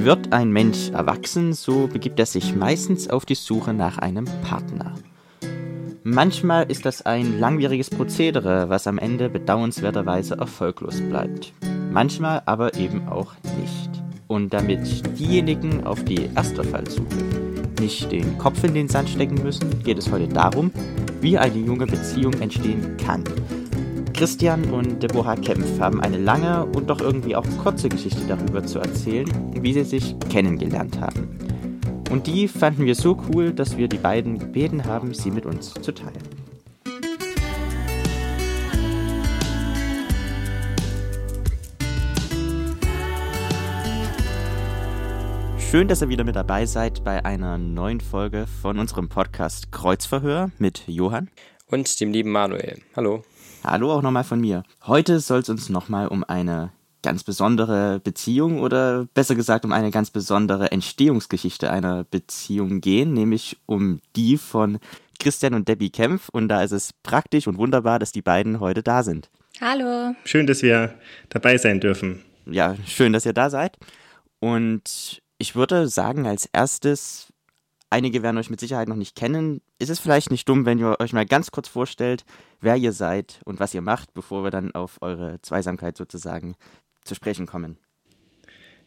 Wird ein Mensch erwachsen, so begibt er sich meistens auf die Suche nach einem Partner. Manchmal ist das ein langwieriges Prozedere, was am Ende bedauernswerterweise erfolglos bleibt. Manchmal aber eben auch nicht. Und damit diejenigen auf die erste Fallsuche nicht den Kopf in den Sand stecken müssen, geht es heute darum, wie eine junge Beziehung entstehen kann. Christian und Deborah Kempf haben eine lange und doch irgendwie auch kurze Geschichte darüber zu erzählen, wie sie sich kennengelernt haben. Und die fanden wir so cool, dass wir die beiden gebeten haben, sie mit uns zu teilen. Schön, dass ihr wieder mit dabei seid bei einer neuen Folge von unserem Podcast Kreuzverhör mit Johann. Und dem lieben Manuel. Hallo. Hallo auch nochmal von mir. Heute soll es uns nochmal um eine ganz besondere Beziehung oder besser gesagt um eine ganz besondere Entstehungsgeschichte einer Beziehung gehen, nämlich um die von Christian und Debbie Kempf. Und da ist es praktisch und wunderbar, dass die beiden heute da sind. Hallo. Schön, dass wir dabei sein dürfen. Ja, schön, dass ihr da seid. Und ich würde sagen, als erstes, einige werden euch mit Sicherheit noch nicht kennen. Ist es vielleicht nicht dumm, wenn ihr euch mal ganz kurz vorstellt, wer ihr seid und was ihr macht, bevor wir dann auf eure Zweisamkeit sozusagen zu sprechen kommen?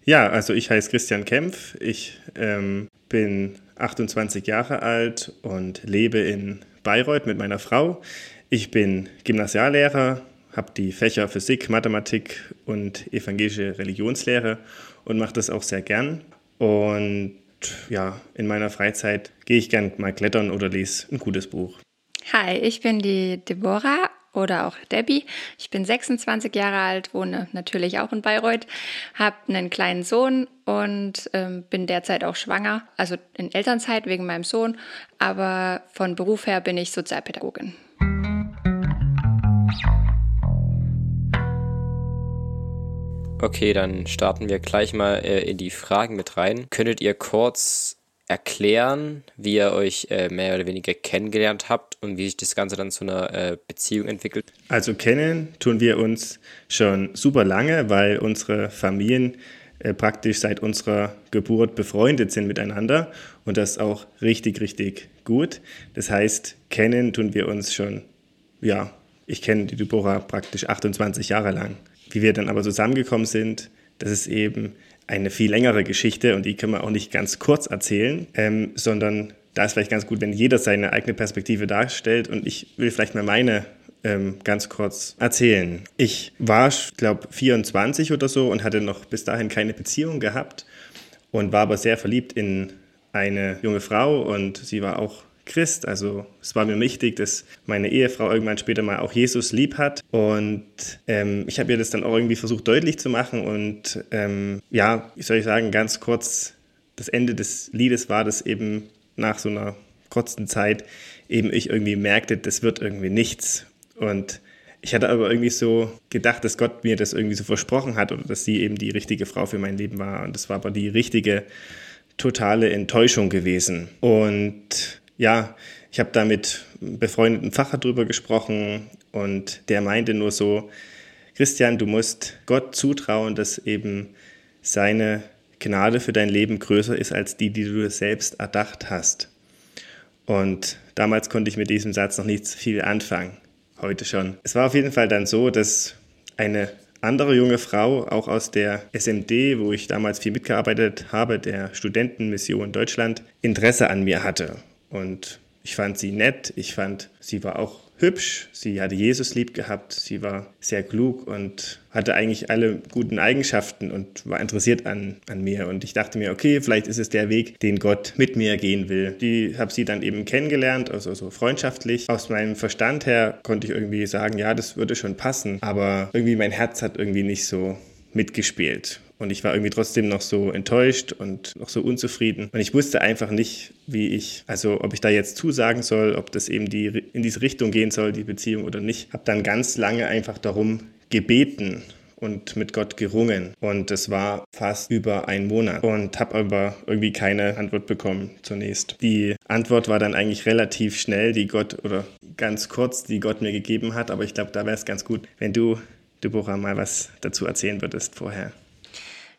Ja, also ich heiße Christian Kempf. Ich ähm, bin 28 Jahre alt und lebe in Bayreuth mit meiner Frau. Ich bin Gymnasiallehrer, habe die Fächer Physik, Mathematik und evangelische Religionslehre und mache das auch sehr gern. Und ja, in meiner Freizeit gehe ich gern mal klettern oder lese ein gutes Buch. Hi, ich bin die Deborah oder auch Debbie. Ich bin 26 Jahre alt, wohne natürlich auch in Bayreuth, habe einen kleinen Sohn und ähm, bin derzeit auch schwanger, also in Elternzeit wegen meinem Sohn, aber von Beruf her bin ich Sozialpädagogin. Okay, dann starten wir gleich mal äh, in die Fragen mit rein. Könntet ihr kurz erklären, wie ihr euch äh, mehr oder weniger kennengelernt habt und wie sich das Ganze dann zu einer äh, Beziehung entwickelt? Also kennen tun wir uns schon super lange, weil unsere Familien äh, praktisch seit unserer Geburt befreundet sind miteinander und das auch richtig, richtig gut. Das heißt, kennen tun wir uns schon, ja, ich kenne die Deborah praktisch 28 Jahre lang. Wie wir dann aber zusammengekommen sind, das ist eben eine viel längere Geschichte und die können wir auch nicht ganz kurz erzählen, ähm, sondern da ist vielleicht ganz gut, wenn jeder seine eigene Perspektive darstellt und ich will vielleicht mal meine ähm, ganz kurz erzählen. Ich war, glaube 24 oder so und hatte noch bis dahin keine Beziehung gehabt und war aber sehr verliebt in eine junge Frau und sie war auch Christ. Also es war mir wichtig, dass meine Ehefrau irgendwann später mal auch Jesus lieb hat. Und ähm, ich habe ihr das dann auch irgendwie versucht deutlich zu machen. Und ähm, ja, wie soll ich sagen, ganz kurz, das Ende des Liedes war, dass eben nach so einer kurzen Zeit eben ich irgendwie merkte, das wird irgendwie nichts. Und ich hatte aber irgendwie so gedacht, dass Gott mir das irgendwie so versprochen hat oder dass sie eben die richtige Frau für mein Leben war. Und das war aber die richtige totale Enttäuschung gewesen. Und ja, ich habe da mit befreundeten Pfarrer drüber gesprochen und der meinte nur so, Christian, du musst Gott zutrauen, dass eben seine Gnade für dein Leben größer ist als die, die du selbst erdacht hast. Und damals konnte ich mit diesem Satz noch nicht viel anfangen, heute schon. Es war auf jeden Fall dann so, dass eine andere junge Frau, auch aus der SMD, wo ich damals viel mitgearbeitet habe, der Studentenmission Deutschland, Interesse an mir hatte. Und ich fand sie nett, ich fand, sie war auch hübsch, sie hatte Jesus lieb gehabt, sie war sehr klug und hatte eigentlich alle guten Eigenschaften und war interessiert an, an mir. Und ich dachte mir, okay, vielleicht ist es der Weg, den Gott mit mir gehen will. Die habe sie dann eben kennengelernt, also so freundschaftlich. Aus meinem Verstand her konnte ich irgendwie sagen, ja, das würde schon passen. Aber irgendwie mein Herz hat irgendwie nicht so mitgespielt. Und ich war irgendwie trotzdem noch so enttäuscht und noch so unzufrieden. Und ich wusste einfach nicht, wie ich, also ob ich da jetzt zusagen soll, ob das eben die, in diese Richtung gehen soll, die Beziehung oder nicht. Habe dann ganz lange einfach darum gebeten und mit Gott gerungen. Und das war fast über einen Monat und habe aber irgendwie keine Antwort bekommen zunächst. Die Antwort war dann eigentlich relativ schnell, die Gott oder ganz kurz, die Gott mir gegeben hat. Aber ich glaube, da wäre es ganz gut, wenn du, Deborah, mal was dazu erzählen würdest vorher.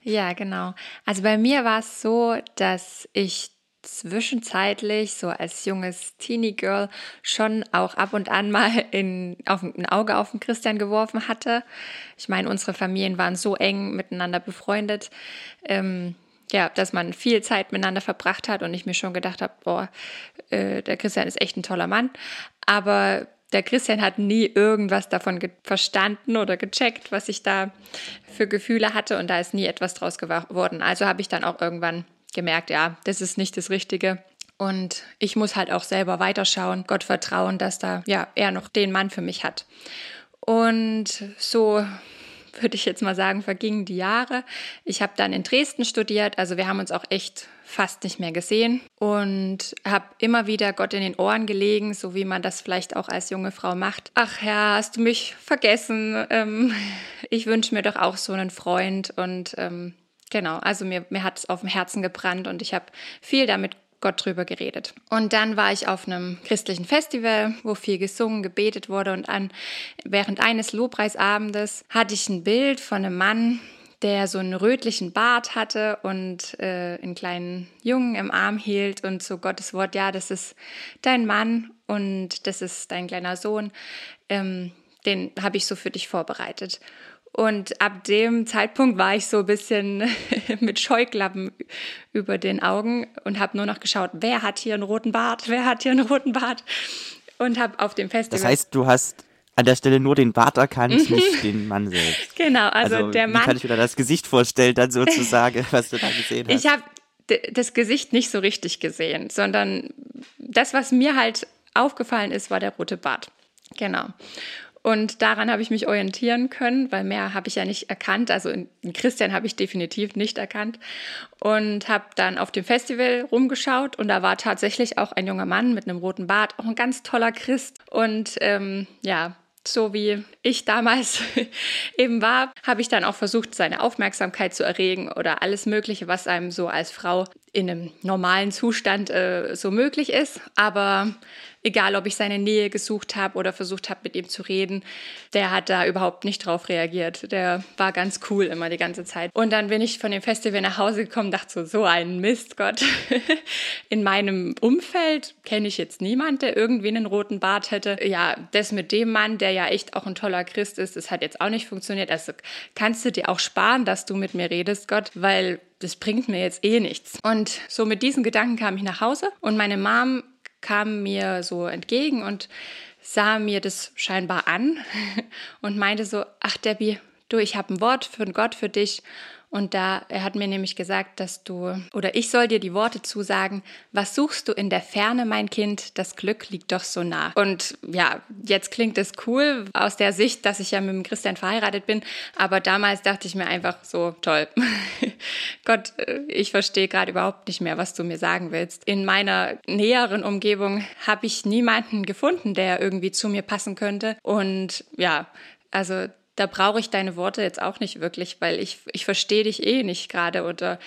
Ja, genau. Also bei mir war es so, dass ich zwischenzeitlich, so als junges Teenie-Girl, schon auch ab und an mal in, auf, ein Auge auf den Christian geworfen hatte. Ich meine, unsere Familien waren so eng miteinander befreundet, ähm, ja, dass man viel Zeit miteinander verbracht hat und ich mir schon gedacht habe, boah, äh, der Christian ist echt ein toller Mann. Aber der Christian hat nie irgendwas davon verstanden oder gecheckt, was ich da für Gefühle hatte und da ist nie etwas draus geworden. Also habe ich dann auch irgendwann gemerkt, ja, das ist nicht das Richtige. Und ich muss halt auch selber weiterschauen, Gott vertrauen, dass da ja er noch den Mann für mich hat. Und so würde ich jetzt mal sagen, vergingen die Jahre. Ich habe dann in Dresden studiert, also wir haben uns auch echt fast nicht mehr gesehen und habe immer wieder Gott in den Ohren gelegen, so wie man das vielleicht auch als junge Frau macht. Ach Herr, hast du mich vergessen? Ähm, ich wünsche mir doch auch so einen Freund und ähm, genau, also mir, mir hat es auf dem Herzen gebrannt und ich habe viel damit Gott drüber geredet. Und dann war ich auf einem christlichen Festival, wo viel gesungen, gebetet wurde und an, während eines Lobpreisabendes hatte ich ein Bild von einem Mann, der so einen rötlichen Bart hatte und äh, einen kleinen Jungen im Arm hielt und so Gottes Wort, ja, das ist dein Mann und das ist dein kleiner Sohn, ähm, den habe ich so für dich vorbereitet. Und ab dem Zeitpunkt war ich so ein bisschen mit Scheuklappen über den Augen und habe nur noch geschaut, wer hat hier einen roten Bart, wer hat hier einen roten Bart. Und habe auf dem Festival. Das heißt, du hast an der Stelle nur den Bart erkannt, nicht den Mann selbst. Genau, also, also der Mann. Kann ich mir da das Gesicht vorstellen, dann sozusagen, was du da gesehen hast? Ich habe das Gesicht nicht so richtig gesehen, sondern das, was mir halt aufgefallen ist, war der rote Bart. Genau. Und daran habe ich mich orientieren können, weil mehr habe ich ja nicht erkannt. Also in Christian habe ich definitiv nicht erkannt. Und habe dann auf dem Festival rumgeschaut und da war tatsächlich auch ein junger Mann mit einem roten Bart, auch ein ganz toller Christ. Und ähm, ja, so wie ich damals eben war, habe ich dann auch versucht, seine Aufmerksamkeit zu erregen oder alles Mögliche, was einem so als Frau in einem normalen Zustand äh, so möglich ist. Aber egal ob ich seine Nähe gesucht habe oder versucht habe, mit ihm zu reden, der hat da überhaupt nicht drauf reagiert. Der war ganz cool immer die ganze Zeit. Und dann bin ich von dem Festival nach Hause gekommen, dachte so, so ein Mist, Gott. In meinem Umfeld kenne ich jetzt niemand, der irgendwie einen roten Bart hätte. Ja, das mit dem Mann, der ja echt auch ein toller Christ ist, das hat jetzt auch nicht funktioniert. Also kannst du dir auch sparen, dass du mit mir redest, Gott, weil das bringt mir jetzt eh nichts. Und so mit diesen Gedanken kam ich nach Hause und meine Mom kam mir so entgegen und sah mir das scheinbar an und meinte so, ach Debbie, du, ich habe ein Wort von Gott für dich und da, er hat mir nämlich gesagt, dass du, oder ich soll dir die Worte zusagen, was suchst du in der Ferne, mein Kind? Das Glück liegt doch so nah. Und ja, jetzt klingt es cool aus der Sicht, dass ich ja mit dem Christian verheiratet bin. Aber damals dachte ich mir einfach so, toll. Gott, äh, ich verstehe gerade überhaupt nicht mehr, was du mir sagen willst. In meiner näheren Umgebung habe ich niemanden gefunden, der irgendwie zu mir passen könnte. Und ja, also da brauche ich deine Worte jetzt auch nicht wirklich, weil ich, ich verstehe dich eh nicht gerade oder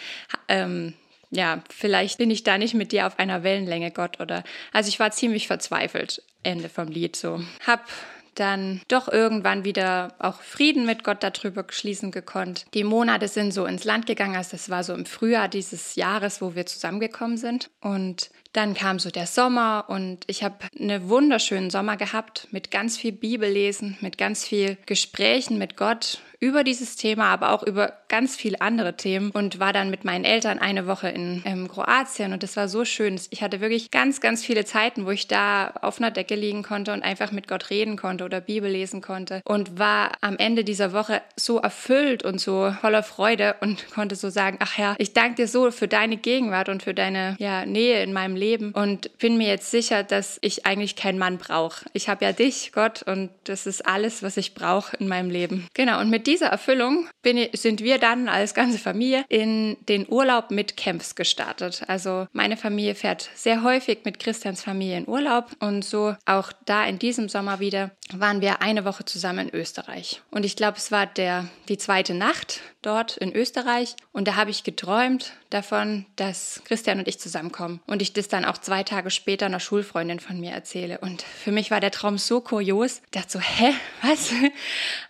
ähm, ja, vielleicht bin ich da nicht mit dir auf einer Wellenlänge, Gott, oder also ich war ziemlich verzweifelt, Ende vom Lied so. Hab dann doch irgendwann wieder auch Frieden mit Gott darüber schließen gekonnt. Die Monate sind so ins Land gegangen, also das war so im Frühjahr dieses Jahres, wo wir zusammengekommen sind. Und dann kam so der Sommer und ich habe einen wunderschönen Sommer gehabt mit ganz viel Bibellesen, mit ganz viel Gesprächen mit Gott über dieses Thema, aber auch über ganz viele andere Themen und war dann mit meinen Eltern eine Woche in ähm, Kroatien und das war so schön. Ich hatte wirklich ganz, ganz viele Zeiten, wo ich da auf einer Decke liegen konnte und einfach mit Gott reden konnte oder Bibel lesen konnte und war am Ende dieser Woche so erfüllt und so voller Freude und konnte so sagen, ach ja, ich danke dir so für deine Gegenwart und für deine ja, Nähe in meinem Leben und bin mir jetzt sicher, dass ich eigentlich keinen Mann brauche. Ich habe ja dich, Gott, und das ist alles, was ich brauche in meinem Leben. Genau, und mit dieser Erfüllung bin, sind wir dann als ganze Familie in den Urlaub mit Camps gestartet. Also meine Familie fährt sehr häufig mit Christians Familie in Urlaub und so auch da in diesem Sommer wieder waren wir eine Woche zusammen in Österreich. Und ich glaube, es war der, die zweite Nacht dort in Österreich und da habe ich geträumt davon, dass Christian und ich zusammenkommen und ich das dann auch zwei Tage später einer Schulfreundin von mir erzähle. Und für mich war der Traum so kurios. Ich dachte so, hä, was?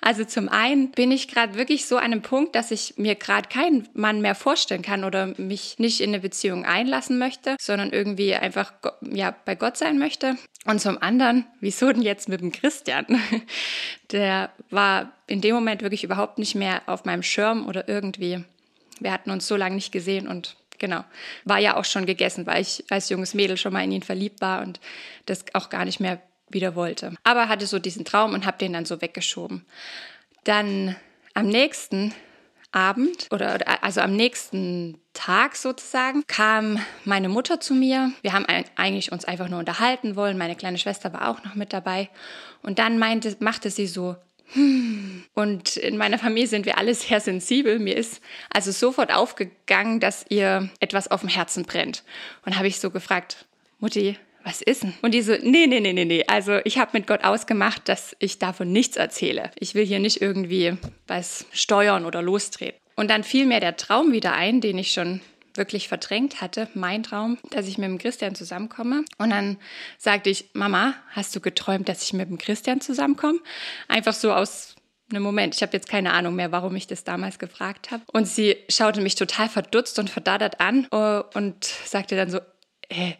Also zum einen bin ich gerade wirklich so an einem Punkt, dass ich mir gerade keinen Mann mehr vorstellen kann oder mich nicht in eine Beziehung einlassen möchte, sondern irgendwie einfach ja, bei Gott sein möchte. Und zum anderen, wieso denn jetzt mit dem Christian? Der war in dem Moment wirklich überhaupt nicht mehr auf meinem Schirm oder irgendwie. Wir hatten uns so lange nicht gesehen und genau, war ja auch schon gegessen, weil ich als junges Mädel schon mal in ihn verliebt war und das auch gar nicht mehr wieder wollte. Aber hatte so diesen Traum und habe den dann so weggeschoben. Dann am nächsten Abend oder also am nächsten Tag sozusagen kam meine Mutter zu mir. Wir haben eigentlich uns einfach nur unterhalten wollen. Meine kleine Schwester war auch noch mit dabei. Und dann meinte, machte sie so. Und in meiner Familie sind wir alle sehr sensibel. Mir ist also sofort aufgegangen, dass ihr etwas auf dem Herzen brennt. Und habe ich so gefragt, Mutti, was ist denn? Und die so, nee, nee, nee, nee, nee. Also ich habe mit Gott ausgemacht, dass ich davon nichts erzähle. Ich will hier nicht irgendwie was steuern oder lostreten. Und dann fiel mir der Traum wieder ein, den ich schon wirklich verdrängt hatte, mein Traum, dass ich mit dem Christian zusammenkomme. Und dann sagte ich, Mama, hast du geträumt, dass ich mit dem Christian zusammenkomme? Einfach so aus einem Moment. Ich habe jetzt keine Ahnung mehr, warum ich das damals gefragt habe. Und sie schaute mich total verdutzt und verdattert an äh, und sagte dann so, äh,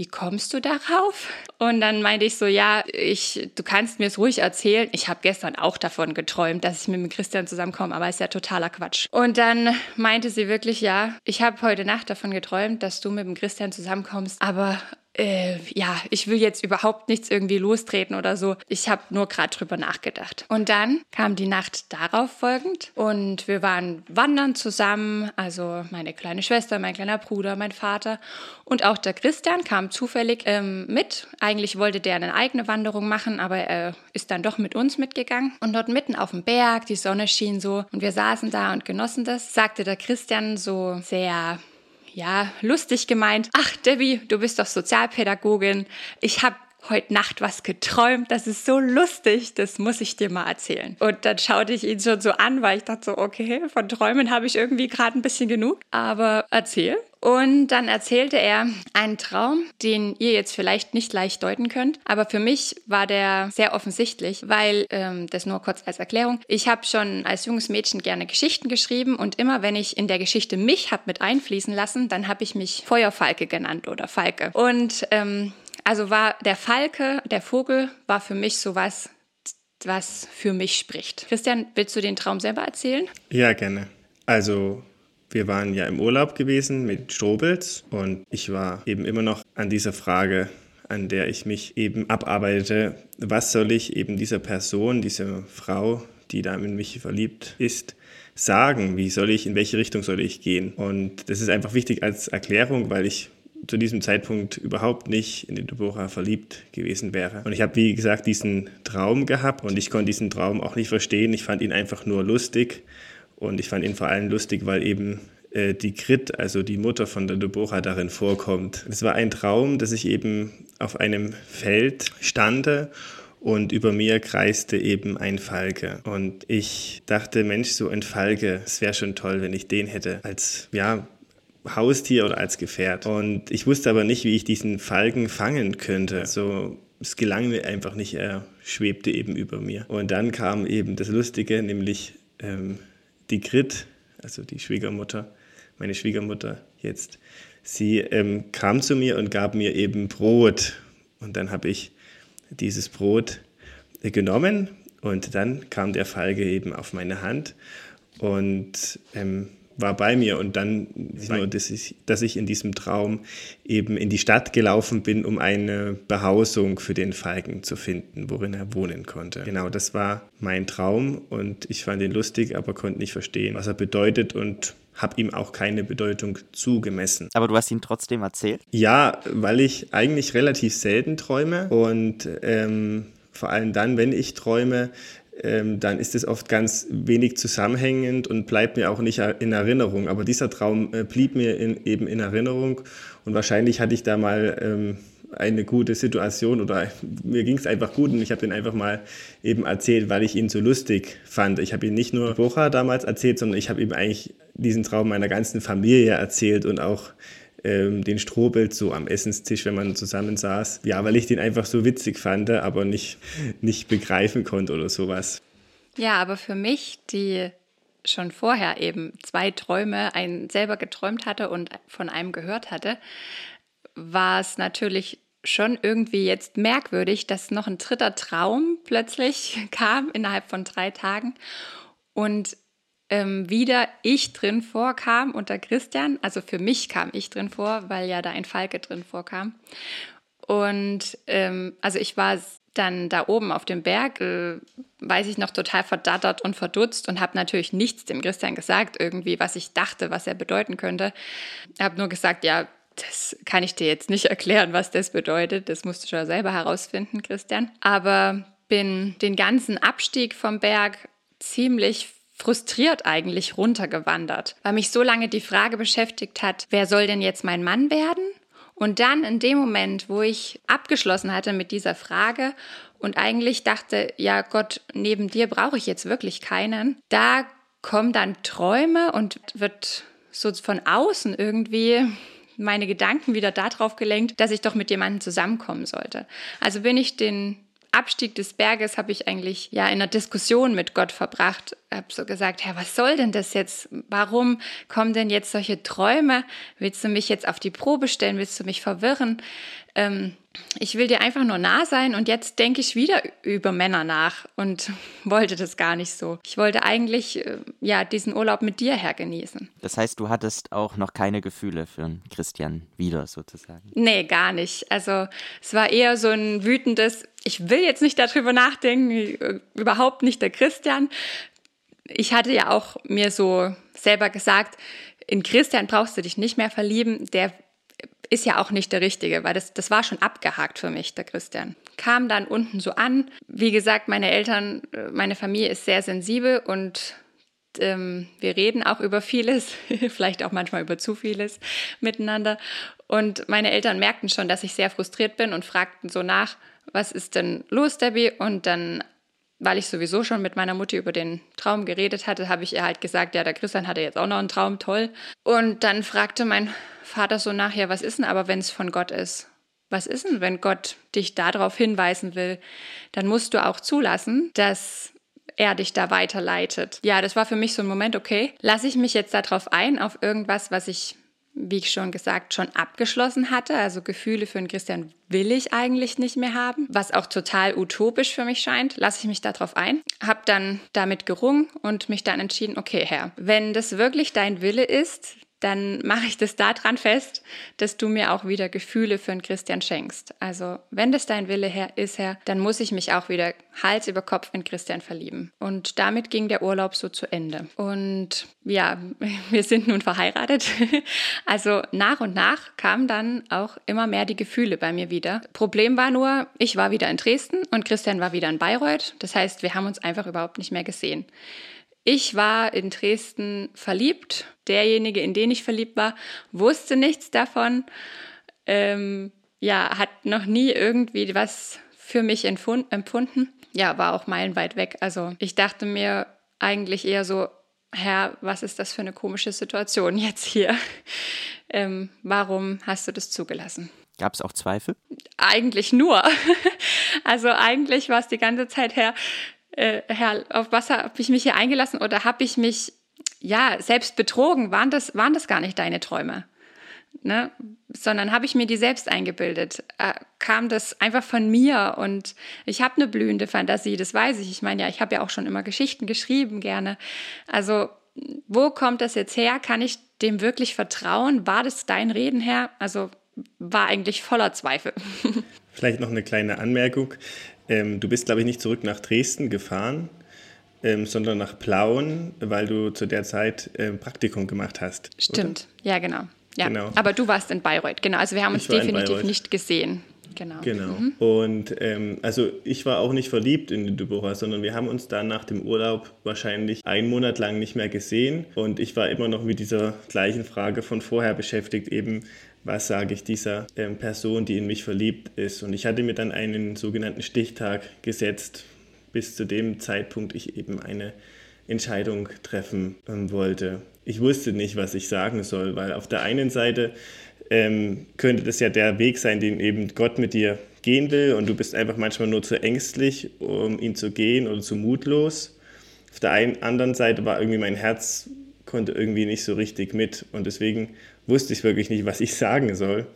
wie kommst du darauf? Und dann meinte ich so, ja, ich, du kannst mir es ruhig erzählen. Ich habe gestern auch davon geträumt, dass ich mit dem Christian zusammenkomme, aber ist ja totaler Quatsch. Und dann meinte sie wirklich, ja, ich habe heute Nacht davon geträumt, dass du mit dem Christian zusammenkommst, aber äh, ja, ich will jetzt überhaupt nichts irgendwie lostreten oder so. Ich habe nur gerade drüber nachgedacht. Und dann kam die Nacht darauf folgend und wir waren wandern zusammen, also meine kleine Schwester, mein kleiner Bruder, mein Vater und auch der Christian kam zufällig ähm, mit. Eigentlich wollte der eine eigene Wanderung machen, aber er ist dann doch mit uns mitgegangen. Und dort mitten auf dem Berg, die Sonne schien so und wir saßen da und genossen das, sagte der Christian so sehr ja, lustig gemeint, ach Debbie, du bist doch Sozialpädagogin. Ich habe heute Nacht was geträumt, das ist so lustig, das muss ich dir mal erzählen. Und dann schaute ich ihn schon so an, weil ich dachte so, okay, von Träumen habe ich irgendwie gerade ein bisschen genug, aber erzähl. Und dann erzählte er einen Traum, den ihr jetzt vielleicht nicht leicht deuten könnt, aber für mich war der sehr offensichtlich, weil, ähm, das nur kurz als Erklärung, ich habe schon als junges Mädchen gerne Geschichten geschrieben und immer wenn ich in der Geschichte mich habe mit einfließen lassen, dann habe ich mich Feuerfalke genannt oder Falke. Und ähm, also war der Falke, der Vogel, war für mich sowas, was für mich spricht. Christian, willst du den Traum selber erzählen? Ja, gerne. Also wir waren ja im Urlaub gewesen mit Strobels und ich war eben immer noch an dieser Frage, an der ich mich eben abarbeite, was soll ich eben dieser Person, dieser Frau, die da in mich verliebt ist, sagen? Wie soll ich, in welche Richtung soll ich gehen? Und das ist einfach wichtig als Erklärung, weil ich zu diesem Zeitpunkt überhaupt nicht in die Deborah verliebt gewesen wäre. Und ich habe, wie gesagt, diesen Traum gehabt und ich konnte diesen Traum auch nicht verstehen. Ich fand ihn einfach nur lustig und ich fand ihn vor allem lustig, weil eben äh, die Grit, also die Mutter von der Deborah, darin vorkommt. Es war ein Traum, dass ich eben auf einem Feld stande und über mir kreiste eben ein Falke. Und ich dachte, Mensch, so ein Falke, es wäre schon toll, wenn ich den hätte als, ja, Haustier oder als Gefährt. Und ich wusste aber nicht, wie ich diesen Falken fangen könnte. So, es gelang mir einfach nicht, er schwebte eben über mir. Und dann kam eben das Lustige, nämlich ähm, die Grit, also die Schwiegermutter, meine Schwiegermutter jetzt, sie ähm, kam zu mir und gab mir eben Brot. Und dann habe ich dieses Brot äh, genommen und dann kam der Falke eben auf meine Hand und ähm, war bei mir und dann nur, dass ich, dass ich in diesem Traum eben in die Stadt gelaufen bin, um eine Behausung für den Falken zu finden, worin er wohnen konnte. Genau, das war mein Traum und ich fand ihn lustig, aber konnte nicht verstehen, was er bedeutet und habe ihm auch keine Bedeutung zugemessen. Aber du hast ihn trotzdem erzählt? Ja, weil ich eigentlich relativ selten träume und ähm, vor allem dann, wenn ich träume, ähm, dann ist es oft ganz wenig zusammenhängend und bleibt mir auch nicht in Erinnerung. Aber dieser Traum äh, blieb mir in, eben in Erinnerung und wahrscheinlich hatte ich da mal ähm, eine gute Situation oder mir ging es einfach gut und ich habe den einfach mal eben erzählt, weil ich ihn so lustig fand. Ich habe ihn nicht nur Bocha damals erzählt, sondern ich habe ihm eigentlich diesen Traum meiner ganzen Familie erzählt und auch ähm, den Strohbild so am Essenstisch, wenn man zusammen saß. Ja, weil ich den einfach so witzig fand, aber nicht, nicht begreifen konnte oder sowas. Ja, aber für mich, die schon vorher eben zwei Träume, einen selber geträumt hatte und von einem gehört hatte, war es natürlich schon irgendwie jetzt merkwürdig, dass noch ein dritter Traum plötzlich kam innerhalb von drei Tagen und ähm, wieder ich drin vorkam unter Christian. Also für mich kam ich drin vor, weil ja da ein Falke drin vorkam. Und ähm, also ich war dann da oben auf dem Berg, äh, weiß ich noch, total verdattert und verdutzt und habe natürlich nichts dem Christian gesagt, irgendwie, was ich dachte, was er bedeuten könnte. Habe nur gesagt, ja, das kann ich dir jetzt nicht erklären, was das bedeutet. Das musst du schon selber herausfinden, Christian. Aber bin den ganzen Abstieg vom Berg ziemlich frustriert eigentlich runtergewandert, weil mich so lange die Frage beschäftigt hat, wer soll denn jetzt mein Mann werden? Und dann in dem Moment, wo ich abgeschlossen hatte mit dieser Frage und eigentlich dachte, ja Gott, neben dir brauche ich jetzt wirklich keinen, da kommen dann Träume und wird so von außen irgendwie meine Gedanken wieder darauf gelenkt, dass ich doch mit jemandem zusammenkommen sollte. Also bin ich den Abstieg des Berges habe ich eigentlich ja in einer Diskussion mit Gott verbracht. Habe so gesagt, Herr, was soll denn das jetzt? Warum kommen denn jetzt solche Träume? Willst du mich jetzt auf die Probe stellen? Willst du mich verwirren? Ähm, ich will dir einfach nur nah sein und jetzt denke ich wieder über Männer nach und wollte das gar nicht so. Ich wollte eigentlich äh, ja diesen Urlaub mit dir her genießen. Das heißt, du hattest auch noch keine Gefühle für einen Christian wieder sozusagen? Nee, gar nicht. Also es war eher so ein wütendes, ich will jetzt nicht darüber nachdenken, äh, überhaupt nicht der Christian. Ich hatte ja auch mir so selber gesagt, in Christian brauchst du dich nicht mehr verlieben, der ist ja auch nicht der Richtige, weil das, das war schon abgehakt für mich, der Christian. Kam dann unten so an. Wie gesagt, meine Eltern, äh, meine Familie ist sehr sensibel und ähm, wir reden auch über vieles, vielleicht auch manchmal über zu vieles miteinander. Und meine Eltern merkten schon, dass ich sehr frustriert bin und fragten so nach, was ist denn los, Debbie? Und dann weil ich sowieso schon mit meiner Mutti über den Traum geredet hatte, habe ich ihr halt gesagt, ja, der Christian hatte jetzt auch noch einen Traum, toll. Und dann fragte mein Vater so nachher, was ist denn aber, wenn es von Gott ist? Was ist denn, wenn Gott dich darauf hinweisen will? Dann musst du auch zulassen, dass er dich da weiterleitet. Ja, das war für mich so ein Moment, okay, lasse ich mich jetzt darauf ein, auf irgendwas, was ich wie ich schon gesagt, schon abgeschlossen hatte. Also Gefühle für einen Christian will ich eigentlich nicht mehr haben, was auch total utopisch für mich scheint. Lasse ich mich darauf ein, habe dann damit gerungen und mich dann entschieden, okay, Herr, wenn das wirklich dein Wille ist, dann mache ich das daran fest, dass du mir auch wieder Gefühle für einen Christian schenkst. Also wenn das dein Wille her ist, Herr, dann muss ich mich auch wieder Hals über Kopf in Christian verlieben. Und damit ging der Urlaub so zu Ende. Und ja, wir sind nun verheiratet. Also nach und nach kamen dann auch immer mehr die Gefühle bei mir wieder. Problem war nur, ich war wieder in Dresden und Christian war wieder in Bayreuth. Das heißt, wir haben uns einfach überhaupt nicht mehr gesehen. Ich war in Dresden verliebt. Derjenige, in den ich verliebt war, wusste nichts davon. Ähm, ja, hat noch nie irgendwie was für mich empfunden. Ja, war auch meilenweit weg. Also ich dachte mir eigentlich eher so, Herr, was ist das für eine komische Situation jetzt hier? Ähm, warum hast du das zugelassen? Gab es auch Zweifel? Eigentlich nur. also eigentlich war es die ganze Zeit her, äh, Herr, auf was habe ich mich hier eingelassen oder habe ich mich ja selbst betrogen? Waren das, waren das gar nicht deine Träume? Ne? Sondern habe ich mir die selbst eingebildet? Äh, kam das einfach von mir und ich habe eine blühende Fantasie, das weiß ich. Ich meine ja, ich habe ja auch schon immer Geschichten geschrieben gerne. Also wo kommt das jetzt her? Kann ich dem wirklich vertrauen? War das dein Reden her? Also war eigentlich voller Zweifel. Vielleicht noch eine kleine Anmerkung. Ähm, du bist, glaube ich, nicht zurück nach Dresden gefahren, ähm, sondern nach Plauen, weil du zu der Zeit ähm, Praktikum gemacht hast. Stimmt, oder? ja, genau. Ja. genau. Aber du warst in Bayreuth, genau. Also wir haben uns definitiv nicht gesehen. Genau. Genau. Mhm. Und ähm, also ich war auch nicht verliebt in Deborah, sondern wir haben uns dann nach dem Urlaub wahrscheinlich einen Monat lang nicht mehr gesehen. Und ich war immer noch mit dieser gleichen Frage von vorher beschäftigt, eben was sage ich dieser ähm, Person, die in mich verliebt ist. Und ich hatte mir dann einen sogenannten Stichtag gesetzt, bis zu dem Zeitpunkt ich eben eine Entscheidung treffen ähm, wollte. ich wusste nicht, was ich sagen soll, weil auf der einen Seite ähm, könnte das ja der Weg sein, den eben Gott mit dir gehen will und du bist einfach manchmal nur zu ängstlich, um ihn zu gehen oder zu mutlos. Auf der einen, anderen Seite war irgendwie mein Herz konnte irgendwie nicht so richtig mit und deswegen wusste ich wirklich nicht, was ich sagen soll.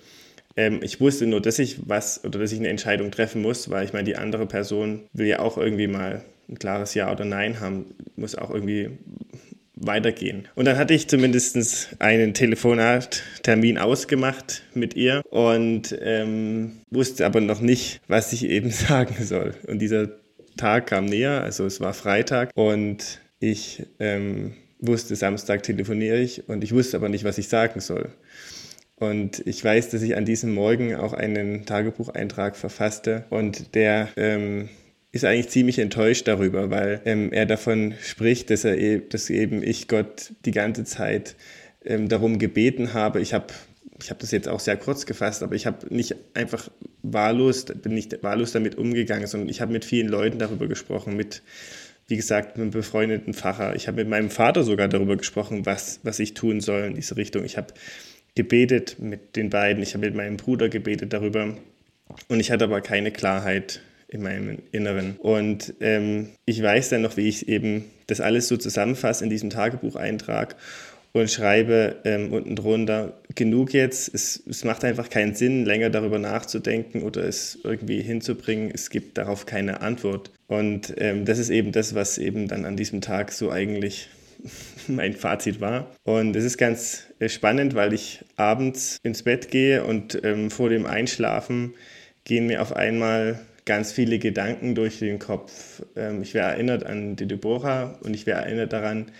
Ähm, ich wusste nur, dass ich was oder dass ich eine Entscheidung treffen muss, weil ich meine, die andere Person will ja auch irgendwie mal ein klares Ja oder Nein haben, muss auch irgendwie weitergehen. Und dann hatte ich zumindest einen Telefonattermin ausgemacht mit ihr und ähm, wusste aber noch nicht, was ich eben sagen soll. Und dieser Tag kam näher, also es war Freitag und ich ähm, wusste, Samstag telefoniere ich und ich wusste aber nicht, was ich sagen soll. Und ich weiß, dass ich an diesem Morgen auch einen Tagebucheintrag verfasste und der ähm, ist eigentlich ziemlich enttäuscht darüber, weil ähm, er davon spricht, dass er e dass eben ich Gott die ganze Zeit ähm, darum gebeten habe. Ich habe ich habe das jetzt auch sehr kurz gefasst, aber ich habe nicht einfach wahllos, bin nicht wahllos damit umgegangen, sondern ich habe mit vielen Leuten darüber gesprochen, mit, wie gesagt, mit einem befreundeten Pfarrer. Ich habe mit meinem Vater sogar darüber gesprochen, was, was ich tun soll in diese Richtung. Ich habe gebetet mit den beiden, ich habe mit meinem Bruder gebetet darüber und ich hatte aber keine Klarheit in meinem Inneren. Und ähm, ich weiß dann noch, wie ich eben das alles so zusammenfasse in diesem Tagebucheintrag und schreibe ähm, unten drunter, genug jetzt, es, es macht einfach keinen Sinn, länger darüber nachzudenken oder es irgendwie hinzubringen, es gibt darauf keine Antwort. Und ähm, das ist eben das, was eben dann an diesem Tag so eigentlich mein Fazit war. Und es ist ganz äh, spannend, weil ich abends ins Bett gehe und ähm, vor dem Einschlafen gehen mir auf einmal ganz viele Gedanken durch den Kopf. Ähm, ich werde erinnert an die Deborah und ich werde erinnert daran,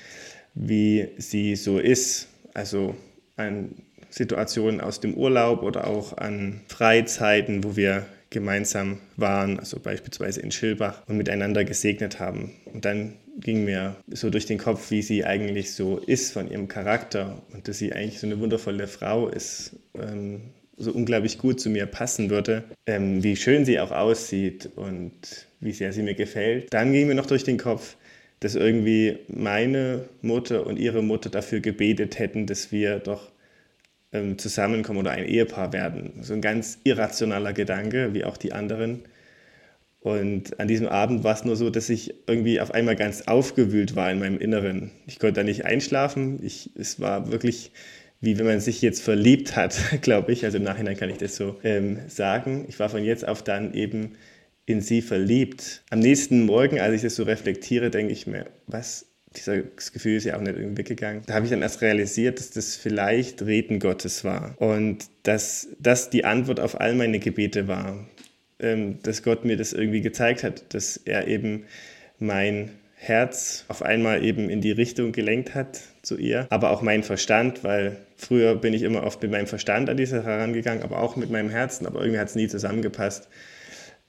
wie sie so ist. Also an Situationen aus dem Urlaub oder auch an Freizeiten, wo wir gemeinsam waren, also beispielsweise in Schilbach und miteinander gesegnet haben. Und dann ging mir so durch den Kopf, wie sie eigentlich so ist von ihrem Charakter und dass sie eigentlich so eine wundervolle Frau ist, ähm, so unglaublich gut zu mir passen würde, ähm, wie schön sie auch aussieht und wie sehr sie mir gefällt. Dann ging mir noch durch den Kopf, dass irgendwie meine Mutter und ihre Mutter dafür gebetet hätten, dass wir doch ähm, zusammenkommen oder ein Ehepaar werden. So ein ganz irrationaler Gedanke, wie auch die anderen. Und an diesem Abend war es nur so, dass ich irgendwie auf einmal ganz aufgewühlt war in meinem Inneren. Ich konnte da nicht einschlafen. Ich, es war wirklich wie wenn man sich jetzt verliebt hat, glaube ich. Also im Nachhinein kann ich das so ähm, sagen. Ich war von jetzt auf dann eben in sie verliebt. Am nächsten Morgen, als ich das so reflektiere, denke ich mir, was, dieses Gefühl ist ja auch nicht irgendwie weggegangen. Da habe ich dann erst realisiert, dass das vielleicht Reden Gottes war und dass das die Antwort auf all meine Gebete war. Ähm, dass Gott mir das irgendwie gezeigt hat, dass er eben mein Herz auf einmal eben in die Richtung gelenkt hat zu ihr, aber auch mein Verstand, weil früher bin ich immer oft mit meinem Verstand an diese herangegangen, aber auch mit meinem Herzen, aber irgendwie hat es nie zusammengepasst.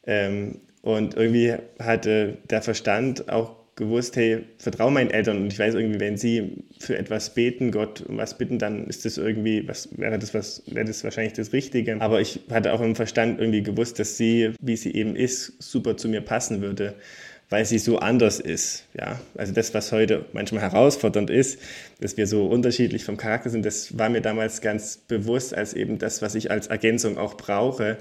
Ähm, und irgendwie hatte der Verstand auch gewusst, hey, vertraue meinen Eltern und ich weiß irgendwie, wenn sie für etwas beten, Gott um was bitten, dann ist das irgendwie, was wäre das was, wäre das wahrscheinlich das Richtige. Aber ich hatte auch im Verstand irgendwie gewusst, dass sie, wie sie eben ist, super zu mir passen würde weil sie so anders ist. Ja, also das, was heute manchmal herausfordernd ist, dass wir so unterschiedlich vom Charakter sind, das war mir damals ganz bewusst als eben das, was ich als Ergänzung auch brauche.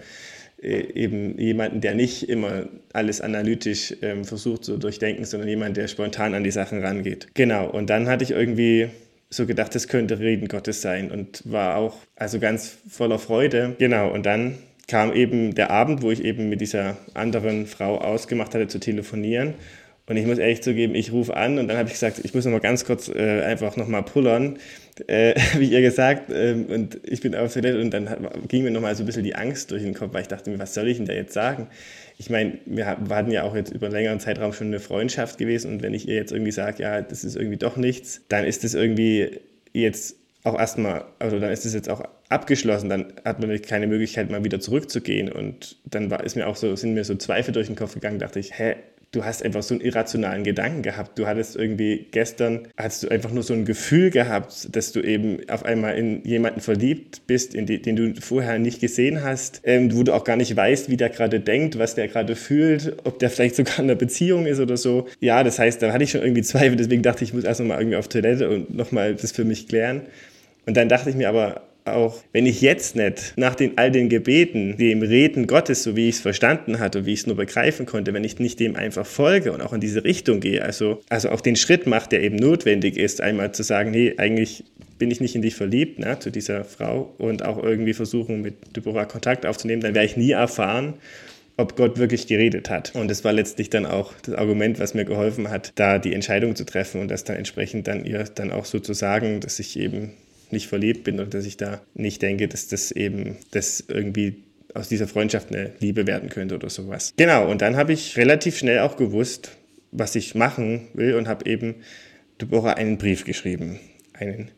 Äh, eben jemanden, der nicht immer alles analytisch ähm, versucht zu durchdenken, sondern jemand, der spontan an die Sachen rangeht. Genau, und dann hatte ich irgendwie so gedacht, das könnte Reden Gottes sein und war auch also ganz voller Freude. Genau, und dann kam eben der Abend, wo ich eben mit dieser anderen Frau ausgemacht hatte zu telefonieren. Und ich muss ehrlich zugeben, ich rufe an und dann habe ich gesagt, ich muss noch mal ganz kurz äh, einfach noch mal pullern, äh, wie ihr gesagt. Äh, und ich bin auf Toilette und dann ging mir noch mal so ein bisschen die Angst durch den Kopf, weil ich dachte mir, was soll ich denn da jetzt sagen? Ich meine, wir hatten ja auch jetzt über einen längeren Zeitraum schon eine Freundschaft gewesen und wenn ich ihr jetzt irgendwie sage, ja, das ist irgendwie doch nichts, dann ist das irgendwie jetzt auch erstmal, also dann ist es jetzt auch abgeschlossen, dann hat man keine Möglichkeit, mal wieder zurückzugehen. Und dann war, ist mir auch so, sind mir so Zweifel durch den Kopf gegangen, dachte ich, hä, du hast einfach so einen irrationalen Gedanken gehabt. Du hattest irgendwie gestern, hast du einfach nur so ein Gefühl gehabt, dass du eben auf einmal in jemanden verliebt bist, die, den du vorher nicht gesehen hast, ähm, wo du auch gar nicht weißt, wie der gerade denkt, was der gerade fühlt, ob der vielleicht sogar in einer Beziehung ist oder so. Ja, das heißt, da hatte ich schon irgendwie Zweifel, deswegen dachte ich, ich muss erst nochmal irgendwie auf Toilette und nochmal das für mich klären. Und dann dachte ich mir aber, auch wenn ich jetzt nicht nach den, all den Gebeten, dem Reden Gottes, so wie ich es verstanden hatte und wie ich es nur begreifen konnte, wenn ich nicht dem einfach folge und auch in diese Richtung gehe, also, also auch den Schritt mache, der eben notwendig ist, einmal zu sagen, nee, eigentlich bin ich nicht in dich verliebt, ne, zu dieser Frau und auch irgendwie versuchen, mit Deborah Kontakt aufzunehmen, dann werde ich nie erfahren, ob Gott wirklich geredet hat. Und das war letztlich dann auch das Argument, was mir geholfen hat, da die Entscheidung zu treffen und das dann entsprechend dann ihr dann auch so zu sagen, dass ich eben nicht verliebt bin und dass ich da nicht denke, dass das eben das irgendwie aus dieser Freundschaft eine Liebe werden könnte oder sowas. Genau, und dann habe ich relativ schnell auch gewusst, was ich machen will und habe eben Deborah einen Brief geschrieben. Einen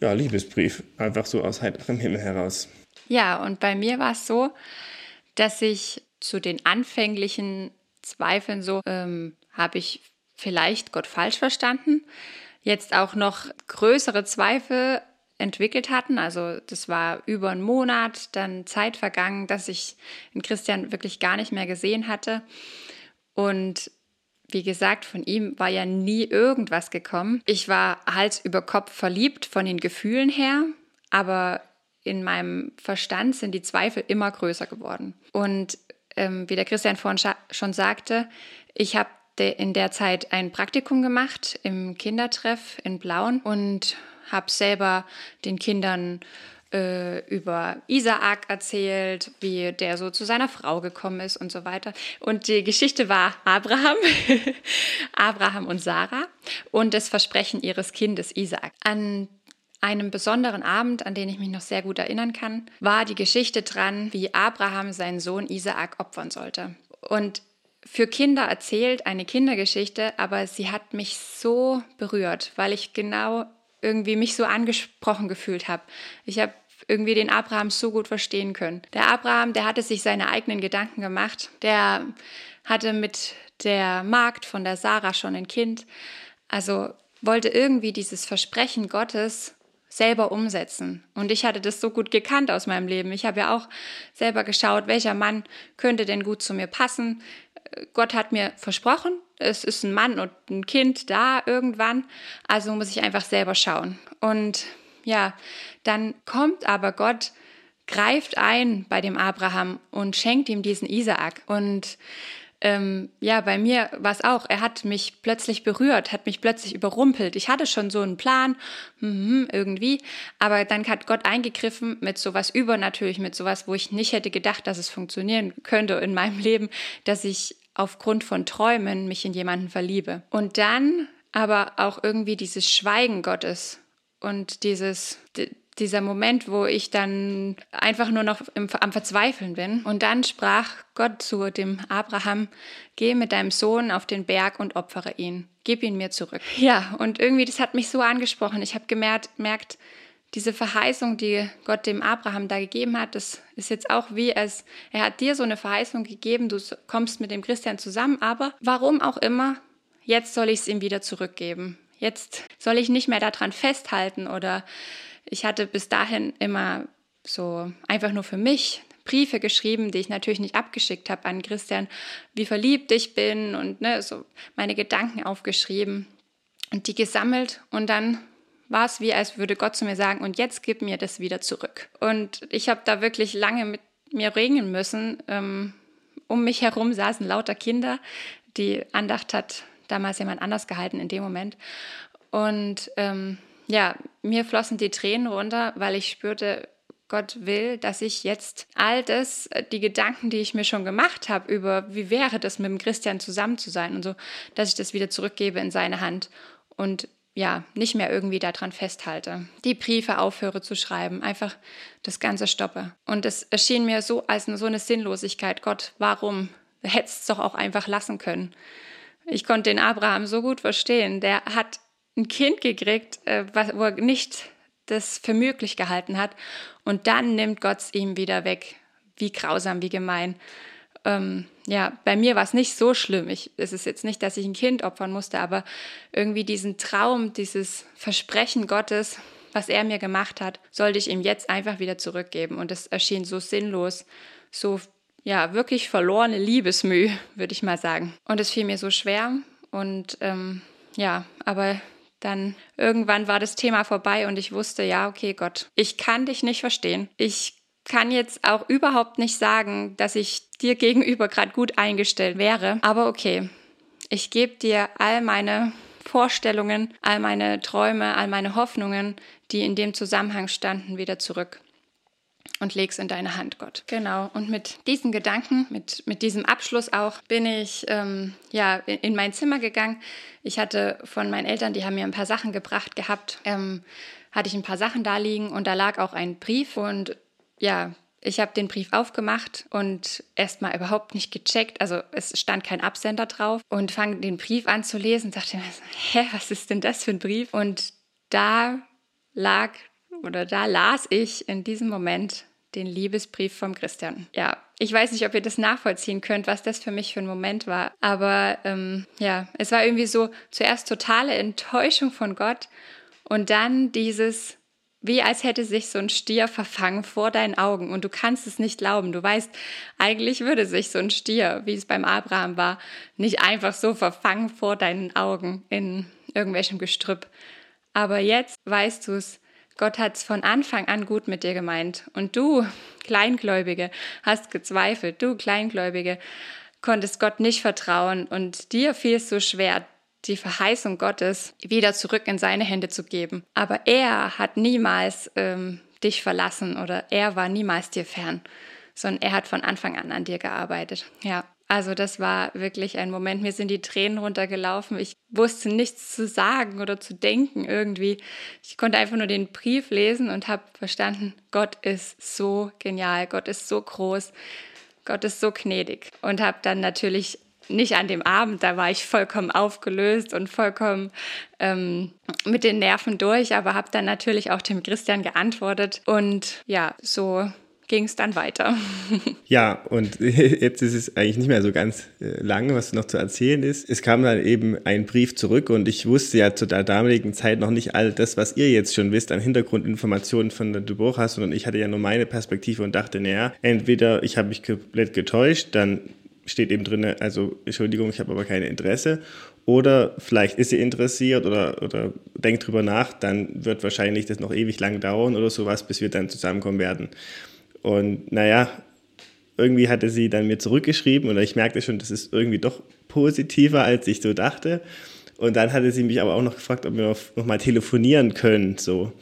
ja, Liebesbrief, einfach so aus heiterem Himmel heraus. Ja, und bei mir war es so, dass ich zu den anfänglichen Zweifeln so, ähm, habe ich vielleicht Gott falsch verstanden, jetzt auch noch größere Zweifel entwickelt hatten. Also das war über einen Monat, dann Zeit vergangen, dass ich den Christian wirklich gar nicht mehr gesehen hatte. Und wie gesagt, von ihm war ja nie irgendwas gekommen. Ich war Hals über Kopf verliebt von den Gefühlen her, aber in meinem Verstand sind die Zweifel immer größer geworden. Und ähm, wie der Christian vorhin schon sagte, ich habe in der Zeit ein Praktikum gemacht im Kindertreff in Blauen und habe selber den Kindern äh, über Isaak erzählt, wie der so zu seiner Frau gekommen ist und so weiter. Und die Geschichte war Abraham, Abraham und Sarah und das Versprechen ihres Kindes Isaak. An einem besonderen Abend, an den ich mich noch sehr gut erinnern kann, war die Geschichte dran, wie Abraham seinen Sohn Isaak opfern sollte. Und für Kinder erzählt eine Kindergeschichte, aber sie hat mich so berührt, weil ich genau irgendwie mich so angesprochen gefühlt habe. Ich habe irgendwie den Abraham so gut verstehen können. Der Abraham, der hatte sich seine eigenen Gedanken gemacht. Der hatte mit der Magd von der Sarah schon ein Kind. Also wollte irgendwie dieses Versprechen Gottes selber umsetzen. Und ich hatte das so gut gekannt aus meinem Leben. Ich habe ja auch selber geschaut, welcher Mann könnte denn gut zu mir passen. Gott hat mir versprochen, es ist ein Mann und ein Kind da irgendwann, also muss ich einfach selber schauen. Und ja, dann kommt aber Gott, greift ein bei dem Abraham und schenkt ihm diesen Isaak. Und ähm, ja, bei mir war es auch. Er hat mich plötzlich berührt, hat mich plötzlich überrumpelt. Ich hatte schon so einen Plan, hm, irgendwie, aber dann hat Gott eingegriffen mit sowas übernatürlich, mit sowas, wo ich nicht hätte gedacht, dass es funktionieren könnte in meinem Leben, dass ich aufgrund von Träumen mich in jemanden verliebe. Und dann aber auch irgendwie dieses Schweigen Gottes und dieses dieser Moment, wo ich dann einfach nur noch im, am Verzweifeln bin. Und dann sprach Gott zu dem Abraham, geh mit deinem Sohn auf den Berg und opfere ihn. Gib ihn mir zurück. Ja, und irgendwie, das hat mich so angesprochen. Ich habe gemerkt, merkt, diese Verheißung, die Gott dem Abraham da gegeben hat, das ist jetzt auch wie als er hat dir so eine Verheißung gegeben, du kommst mit dem Christian zusammen, aber warum auch immer, jetzt soll ich es ihm wieder zurückgeben. Jetzt soll ich nicht mehr daran festhalten oder ich hatte bis dahin immer so einfach nur für mich Briefe geschrieben, die ich natürlich nicht abgeschickt habe an Christian, wie verliebt ich bin und ne, so meine Gedanken aufgeschrieben und die gesammelt und dann war es wie, als würde Gott zu mir sagen, und jetzt gib mir das wieder zurück. Und ich habe da wirklich lange mit mir ringen müssen. Ähm, um mich herum saßen lauter Kinder. Die Andacht hat damals jemand anders gehalten in dem Moment. Und ähm, ja, mir flossen die Tränen runter, weil ich spürte, Gott will, dass ich jetzt all das, äh, die Gedanken, die ich mir schon gemacht habe über, wie wäre das mit dem Christian zusammen zu sein und so, dass ich das wieder zurückgebe in seine Hand und ja, nicht mehr irgendwie daran festhalte, die Briefe aufhöre zu schreiben, einfach das Ganze stoppe. Und es erschien mir so als so eine Sinnlosigkeit. Gott, warum? Du hättest es doch auch einfach lassen können. Ich konnte den Abraham so gut verstehen. Der hat ein Kind gekriegt, äh, wo er nicht das für möglich gehalten hat. Und dann nimmt Gott es ihm wieder weg. Wie grausam, wie gemein. Ähm, ja, bei mir war es nicht so schlimm. Ich, es ist jetzt nicht, dass ich ein Kind opfern musste, aber irgendwie diesen Traum, dieses Versprechen Gottes, was er mir gemacht hat, sollte ich ihm jetzt einfach wieder zurückgeben. Und es erschien so sinnlos, so ja, wirklich verlorene Liebesmüh, würde ich mal sagen. Und es fiel mir so schwer. Und ähm, ja, aber dann irgendwann war das Thema vorbei und ich wusste, ja, okay, Gott, ich kann dich nicht verstehen. Ich kann jetzt auch überhaupt nicht sagen, dass ich dir gegenüber gerade gut eingestellt wäre. Aber okay, ich gebe dir all meine Vorstellungen, all meine Träume, all meine Hoffnungen, die in dem Zusammenhang standen, wieder zurück und leg's in deine Hand, Gott. Genau. Und mit diesen Gedanken, mit, mit diesem Abschluss auch, bin ich ähm, ja in, in, mein Zimmer gegangen. Ich hatte von meinen Eltern, die haben mir ein paar Sachen gebracht gehabt, ähm, hatte ich ein paar Sachen da liegen und da lag auch ein Brief und ja, ich habe den Brief aufgemacht und erstmal überhaupt nicht gecheckt. Also es stand kein Absender drauf und fange den Brief an zu lesen dachte mir, hä, was ist denn das für ein Brief? Und da lag oder da las ich in diesem Moment den Liebesbrief vom Christian. Ja, ich weiß nicht, ob ihr das nachvollziehen könnt, was das für mich für ein Moment war. Aber ähm, ja, es war irgendwie so zuerst totale Enttäuschung von Gott und dann dieses, wie als hätte sich so ein Stier verfangen vor deinen Augen und du kannst es nicht glauben. Du weißt, eigentlich würde sich so ein Stier, wie es beim Abraham war, nicht einfach so verfangen vor deinen Augen in irgendwelchem Gestrüpp. Aber jetzt weißt du es, Gott hat es von Anfang an gut mit dir gemeint. Und du, Kleingläubige, hast gezweifelt. Du, Kleingläubige, konntest Gott nicht vertrauen. Und dir fiel es so schwer, die Verheißung Gottes wieder zurück in seine Hände zu geben. Aber er hat niemals ähm, dich verlassen oder er war niemals dir fern, sondern er hat von Anfang an an dir gearbeitet. Ja, also das war wirklich ein Moment, mir sind die Tränen runtergelaufen. Ich wusste nichts zu sagen oder zu denken irgendwie. Ich konnte einfach nur den Brief lesen und habe verstanden, Gott ist so genial, Gott ist so groß, Gott ist so gnädig. Und habe dann natürlich nicht an dem Abend, da war ich vollkommen aufgelöst und vollkommen ähm, mit den Nerven durch, aber habe dann natürlich auch dem Christian geantwortet und ja, so ging es dann weiter. ja, und jetzt ist es eigentlich nicht mehr so ganz äh, lang, was noch zu erzählen ist. Es kam dann eben ein Brief zurück und ich wusste ja zu der damaligen Zeit noch nicht all das, was ihr jetzt schon wisst an Hintergrundinformationen von der Dubois, sondern ich hatte ja nur meine Perspektive und dachte, naja, entweder ich habe mich komplett getäuscht, dann steht eben drin, also Entschuldigung, ich habe aber kein Interesse. Oder vielleicht ist sie interessiert oder, oder denkt drüber nach, dann wird wahrscheinlich das noch ewig lang dauern oder sowas, bis wir dann zusammenkommen werden. Und naja, irgendwie hatte sie dann mir zurückgeschrieben und ich merkte schon, das ist irgendwie doch positiver, als ich so dachte. Und dann hatte sie mich aber auch noch gefragt, ob wir noch, noch mal telefonieren können. So.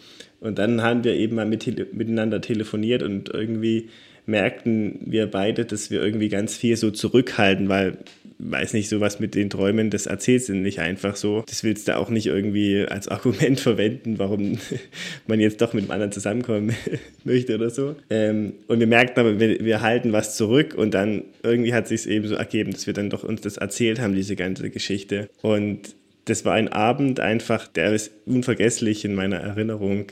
Und dann haben wir eben mal mit, miteinander telefoniert und irgendwie merkten wir beide, dass wir irgendwie ganz viel so zurückhalten, weil weiß nicht, sowas mit den Träumen, das erzählst du nicht einfach so. Das willst du auch nicht irgendwie als Argument verwenden, warum man jetzt doch mit dem anderen zusammenkommen möchte oder so. Ähm, und wir merkten aber, wir, wir, halten was zurück und dann irgendwie hat sich es eben so ergeben, dass wir dann doch uns das erzählt haben, diese ganze Geschichte. Und das war ein Abend einfach, der ist unvergesslich in meiner Erinnerung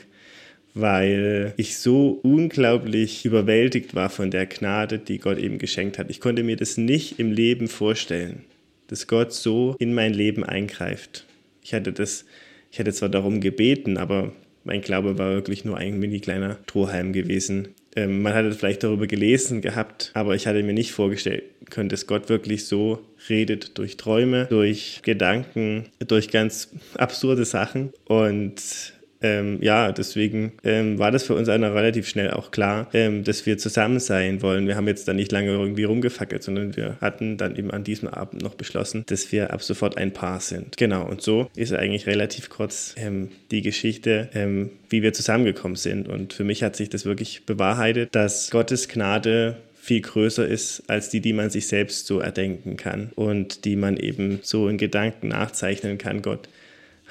weil ich so unglaublich überwältigt war von der Gnade, die Gott eben geschenkt hat. Ich konnte mir das nicht im Leben vorstellen, dass Gott so in mein Leben eingreift. Ich hatte das, ich hatte zwar darum gebeten, aber mein Glaube war wirklich nur ein mini kleiner Strohhalm gewesen. Ähm, man hatte vielleicht darüber gelesen gehabt, aber ich hatte mir nicht vorgestellt können, dass Gott wirklich so redet durch Träume, durch Gedanken, durch ganz absurde Sachen. Und ähm, ja, deswegen ähm, war das für uns einer relativ schnell auch klar, ähm, dass wir zusammen sein wollen. Wir haben jetzt da nicht lange irgendwie rumgefackelt, sondern wir hatten dann eben an diesem Abend noch beschlossen, dass wir ab sofort ein Paar sind. Genau, und so ist eigentlich relativ kurz ähm, die Geschichte, ähm, wie wir zusammengekommen sind. Und für mich hat sich das wirklich bewahrheitet, dass Gottes Gnade viel größer ist als die, die man sich selbst so erdenken kann und die man eben so in Gedanken nachzeichnen kann. Gott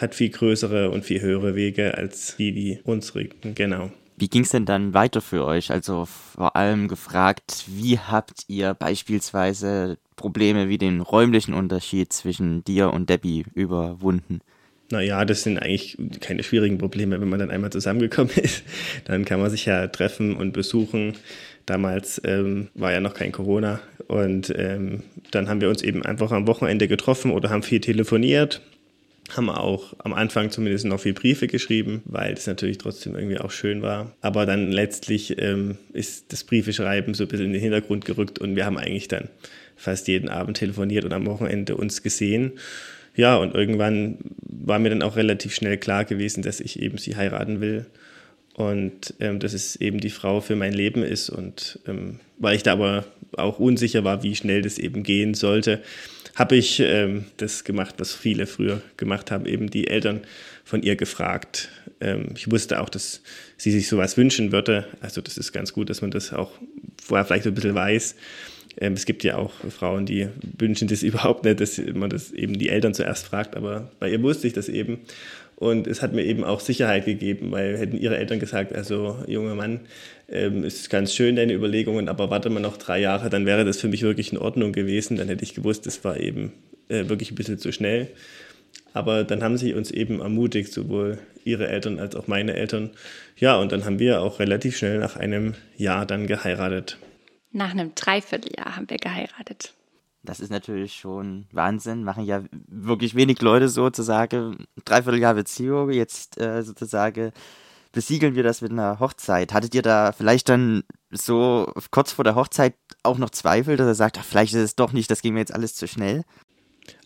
hat viel größere und viel höhere Wege als die, die unsrigen, genau. Wie ging es denn dann weiter für euch? Also vor allem gefragt, wie habt ihr beispielsweise Probleme wie den räumlichen Unterschied zwischen dir und Debbie überwunden? Naja, das sind eigentlich keine schwierigen Probleme, wenn man dann einmal zusammengekommen ist. Dann kann man sich ja treffen und besuchen. Damals ähm, war ja noch kein Corona. Und ähm, dann haben wir uns eben einfach am Wochenende getroffen oder haben viel telefoniert. Haben auch am Anfang zumindest noch viel Briefe geschrieben, weil es natürlich trotzdem irgendwie auch schön war. Aber dann letztlich ähm, ist das Briefeschreiben so ein bisschen in den Hintergrund gerückt und wir haben eigentlich dann fast jeden Abend telefoniert und am Wochenende uns gesehen. Ja, und irgendwann war mir dann auch relativ schnell klar gewesen, dass ich eben sie heiraten will und ähm, dass es eben die Frau für mein Leben ist. Und ähm, weil ich da aber auch unsicher war, wie schnell das eben gehen sollte, habe ich ähm, das gemacht, was viele früher gemacht haben, eben die Eltern von ihr gefragt. Ähm, ich wusste auch, dass sie sich sowas wünschen würde. Also das ist ganz gut, dass man das auch vorher vielleicht ein bisschen weiß. Ähm, es gibt ja auch Frauen, die wünschen das überhaupt nicht, dass man das eben die Eltern zuerst fragt, aber bei ihr wusste ich das eben. Und es hat mir eben auch Sicherheit gegeben, weil hätten ihre Eltern gesagt, also junger Mann, ähm, ist ganz schön deine Überlegungen, aber warte mal noch drei Jahre, dann wäre das für mich wirklich in Ordnung gewesen. Dann hätte ich gewusst, das war eben äh, wirklich ein bisschen zu schnell. Aber dann haben sie uns eben ermutigt, sowohl ihre Eltern als auch meine Eltern. Ja, und dann haben wir auch relativ schnell nach einem Jahr dann geheiratet. Nach einem Dreivierteljahr haben wir geheiratet. Das ist natürlich schon Wahnsinn. Machen ja wirklich wenig Leute sozusagen. Dreivierteljahr Beziehung, jetzt äh, sozusagen besiegeln wir das mit einer Hochzeit. Hattet ihr da vielleicht dann so kurz vor der Hochzeit auch noch Zweifel, dass er sagt, ach, vielleicht ist es doch nicht, das ging mir jetzt alles zu schnell?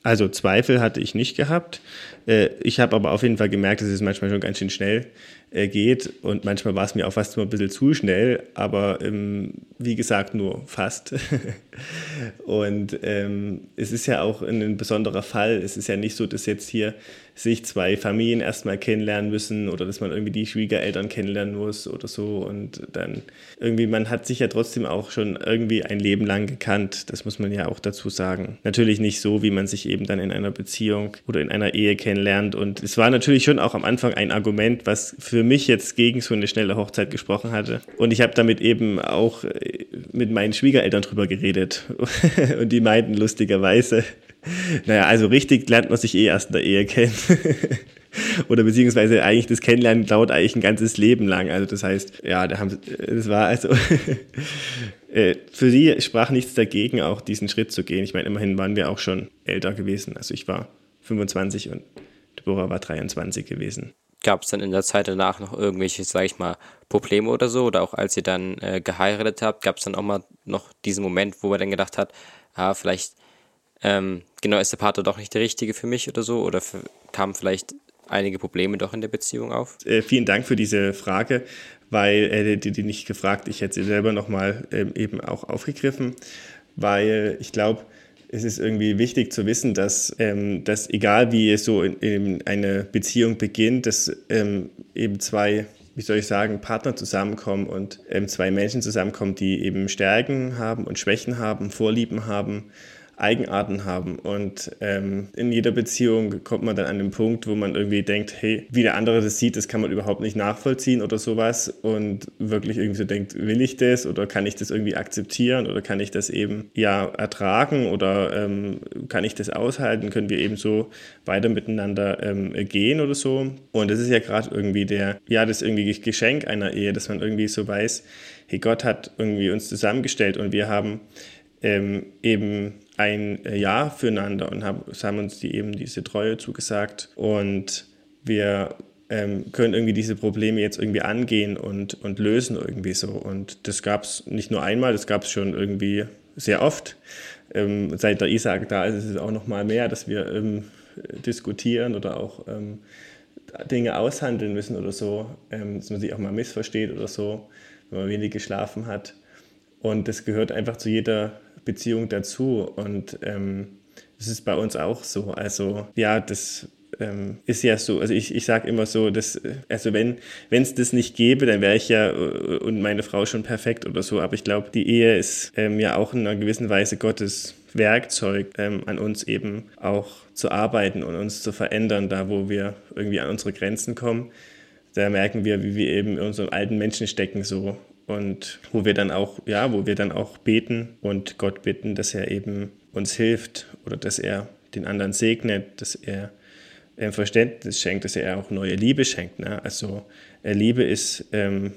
Also Zweifel hatte ich nicht gehabt. Äh, ich habe aber auf jeden Fall gemerkt, dass es manchmal schon ganz schön schnell äh, geht und manchmal war es mir auch fast nur ein bisschen zu schnell, aber ähm, wie gesagt nur fast. und ähm, es ist ja auch ein besonderer Fall. Es ist ja nicht so, dass jetzt hier sich zwei Familien erstmal kennenlernen müssen oder dass man irgendwie die Schwiegereltern kennenlernen muss oder so. Und dann irgendwie, man hat sich ja trotzdem auch schon irgendwie ein Leben lang gekannt. Das muss man ja auch dazu sagen. Natürlich nicht so, wie man sich eben dann in einer Beziehung oder in einer Ehe kennenlernt. Und es war natürlich schon auch am Anfang ein Argument, was für mich jetzt gegen so eine schnelle Hochzeit gesprochen hatte. Und ich habe damit eben auch äh, mit meinen Schwiegereltern drüber geredet. Und die meinten lustigerweise, naja, also richtig lernt man sich eh erst in der Ehe kennen. Oder beziehungsweise eigentlich das Kennenlernen dauert eigentlich ein ganzes Leben lang. Also das heißt, ja, da haben, das war also äh, für sie sprach nichts dagegen, auch diesen Schritt zu gehen. Ich meine, immerhin waren wir auch schon älter gewesen. Also ich war 25 und Deborah war 23 gewesen. Gab es dann in der Zeit danach noch irgendwelche, sag ich mal, Probleme oder so? Oder auch als ihr dann äh, geheiratet habt, gab es dann auch mal noch diesen Moment, wo man dann gedacht hat, ah, vielleicht ähm, genau ist der Partner doch nicht der richtige für mich oder so? Oder kamen vielleicht einige Probleme doch in der Beziehung auf? Äh, vielen Dank für diese Frage, weil äh, die, die nicht gefragt, ich hätte sie selber nochmal ähm, eben auch aufgegriffen, weil ich glaube, es ist irgendwie wichtig zu wissen, dass, ähm, dass egal wie es so in, in eine Beziehung beginnt, dass ähm, eben zwei wie soll ich sagen, Partner zusammenkommen und ähm, zwei Menschen zusammenkommen, die eben Stärken haben und Schwächen haben, Vorlieben haben Eigenarten haben. Und ähm, in jeder Beziehung kommt man dann an den Punkt, wo man irgendwie denkt, hey, wie der andere das sieht, das kann man überhaupt nicht nachvollziehen oder sowas. Und wirklich irgendwie so denkt, will ich das oder kann ich das irgendwie akzeptieren oder kann ich das eben ja ertragen oder ähm, kann ich das aushalten? Können wir eben so weiter miteinander ähm, gehen oder so? Und das ist ja gerade irgendwie der, ja, das irgendwie Geschenk einer Ehe, dass man irgendwie so weiß, hey, Gott hat irgendwie uns zusammengestellt und wir haben ähm, eben ein Jahr füreinander und haben, haben uns die eben diese Treue zugesagt und wir ähm, können irgendwie diese Probleme jetzt irgendwie angehen und, und lösen irgendwie so. Und das gab es nicht nur einmal, das gab es schon irgendwie sehr oft. Ähm, seit der Isaac da ist es auch noch mal mehr, dass wir ähm, diskutieren oder auch ähm, Dinge aushandeln müssen oder so, ähm, dass man sich auch mal missversteht oder so, wenn man wenig geschlafen hat. Und das gehört einfach zu jeder Beziehung dazu. Und ähm, das ist bei uns auch so. Also ja, das ähm, ist ja so, also ich, ich sage immer so, dass, also wenn es das nicht gäbe, dann wäre ich ja äh, und meine Frau schon perfekt oder so. Aber ich glaube, die Ehe ist ähm, ja auch in einer gewissen Weise Gottes Werkzeug, ähm, an uns eben auch zu arbeiten und uns zu verändern, da wo wir irgendwie an unsere Grenzen kommen. Da merken wir, wie wir eben in unserem alten Menschen stecken so und wo wir dann auch, ja, wo wir dann auch beten und Gott bitten, dass er eben uns hilft oder dass er den anderen segnet, dass er ähm, Verständnis schenkt, dass er auch neue Liebe schenkt. Ne? Also äh, Liebe ist ähm,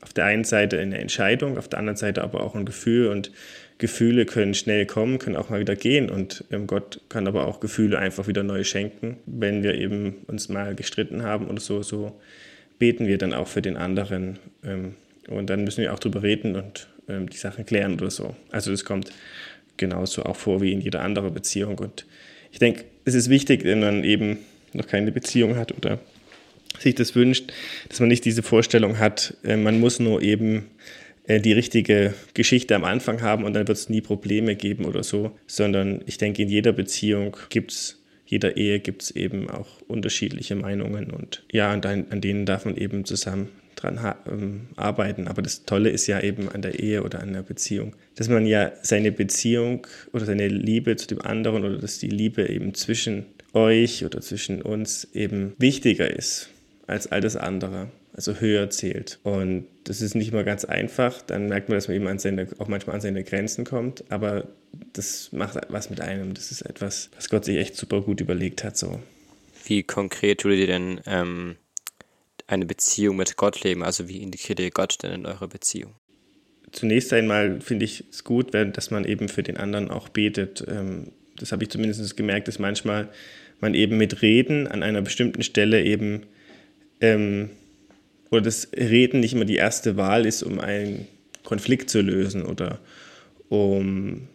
auf der einen Seite eine Entscheidung, auf der anderen Seite aber auch ein Gefühl und Gefühle können schnell kommen, können auch mal wieder gehen und ähm, Gott kann aber auch Gefühle einfach wieder neu schenken. Wenn wir eben uns mal gestritten haben oder so, so beten wir dann auch für den anderen ähm, und dann müssen wir auch drüber reden und ähm, die Sachen klären oder so. Also das kommt genauso auch vor wie in jeder anderen Beziehung. Und ich denke, es ist wichtig, wenn man eben noch keine Beziehung hat oder sich das wünscht, dass man nicht diese Vorstellung hat, äh, man muss nur eben äh, die richtige Geschichte am Anfang haben und dann wird es nie Probleme geben oder so, sondern ich denke, in jeder Beziehung gibt es, jeder Ehe gibt es eben auch unterschiedliche Meinungen. Und ja, an, an denen darf man eben zusammen dran ähm, arbeiten. Aber das Tolle ist ja eben an der Ehe oder an der Beziehung, dass man ja seine Beziehung oder seine Liebe zu dem anderen oder dass die Liebe eben zwischen euch oder zwischen uns eben wichtiger ist als all das andere, also höher zählt. Und das ist nicht mal ganz einfach. Dann merkt man, dass man eben an seine, auch manchmal an seine Grenzen kommt. Aber das macht was mit einem. Das ist etwas, was Gott sich echt super gut überlegt hat. So. Wie konkret tut ihr denn ähm, eine Beziehung mit Gott leben? Also wie integriert ihr Gott denn in eure Beziehung? Zunächst einmal finde ich es gut, dass man eben für den anderen auch betet. Ähm, das habe ich zumindest gemerkt, dass manchmal man eben mit Reden an einer bestimmten Stelle eben ähm, oder das Reden nicht immer die erste Wahl ist, um einen Konflikt zu lösen oder um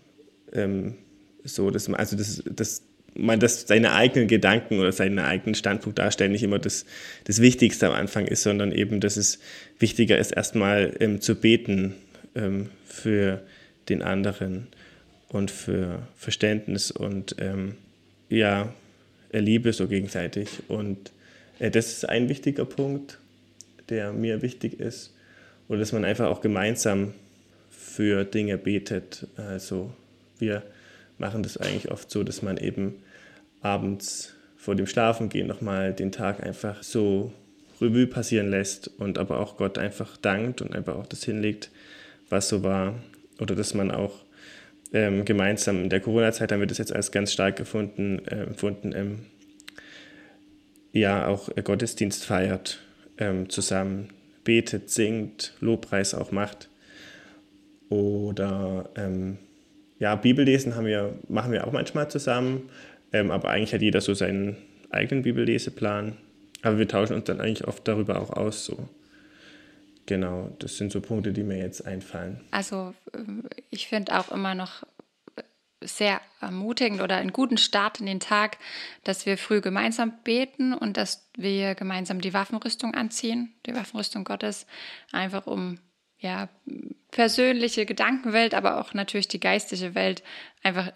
ähm, so, dass man, also das, das, man das seine eigenen Gedanken oder seinen eigenen Standpunkt darstellen nicht immer das, das Wichtigste am Anfang ist, sondern eben, dass es wichtiger ist, erstmal ähm, zu beten ähm, für den anderen und für Verständnis und ähm, ja, Liebe so gegenseitig. Und äh, das ist ein wichtiger Punkt, der mir wichtig ist. Oder dass man einfach auch gemeinsam für Dinge betet. Also wir machen das eigentlich oft so, dass man eben abends vor dem Schlafengehen nochmal den Tag einfach so Revue passieren lässt und aber auch Gott einfach dankt und einfach auch das hinlegt, was so war. Oder dass man auch ähm, gemeinsam in der Corona-Zeit haben wir das jetzt als ganz stark gefunden, äh, empfunden, ähm, ja auch Gottesdienst feiert, ähm, zusammen betet, singt, Lobpreis auch macht. Oder ähm, ja, Bibellesen haben wir, machen wir auch manchmal zusammen, ähm, aber eigentlich hat jeder so seinen eigenen Bibelleseplan. Aber wir tauschen uns dann eigentlich oft darüber auch aus. So. Genau, das sind so Punkte, die mir jetzt einfallen. Also ich finde auch immer noch sehr ermutigend oder einen guten Start in den Tag, dass wir früh gemeinsam beten und dass wir gemeinsam die Waffenrüstung anziehen, die Waffenrüstung Gottes, einfach um ja persönliche Gedankenwelt, aber auch natürlich die geistige Welt einfach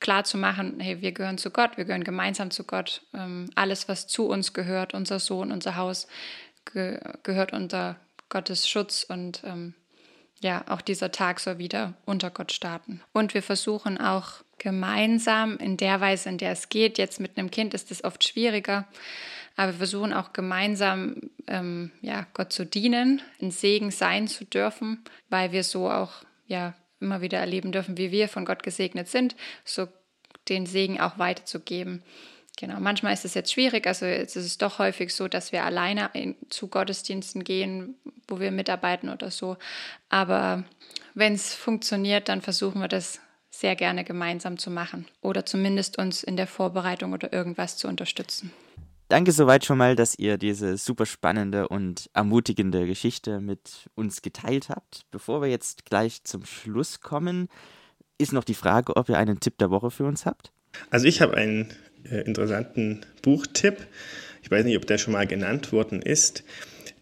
klar zu machen, hey, wir gehören zu Gott, wir gehören gemeinsam zu Gott. Ähm, alles, was zu uns gehört, unser Sohn, unser Haus, ge gehört unter Gottes Schutz und ähm, ja, auch dieser Tag soll wieder unter Gott starten. Und wir versuchen auch gemeinsam in der Weise, in der es geht, jetzt mit einem Kind ist es oft schwieriger, aber wir versuchen auch gemeinsam ähm, ja, Gott zu dienen, ein Segen sein zu dürfen, weil wir so auch ja, immer wieder erleben dürfen, wie wir von Gott gesegnet sind, so den Segen auch weiterzugeben. Genau, manchmal ist es jetzt schwierig, also jetzt ist es doch häufig so, dass wir alleine in, zu Gottesdiensten gehen, wo wir mitarbeiten oder so. Aber wenn es funktioniert, dann versuchen wir das sehr gerne gemeinsam zu machen oder zumindest uns in der Vorbereitung oder irgendwas zu unterstützen. Danke soweit schon mal, dass ihr diese super spannende und ermutigende Geschichte mit uns geteilt habt. Bevor wir jetzt gleich zum Schluss kommen, ist noch die Frage, ob ihr einen Tipp der Woche für uns habt. Also ich habe einen äh, interessanten Buchtipp. Ich weiß nicht, ob der schon mal genannt worden ist.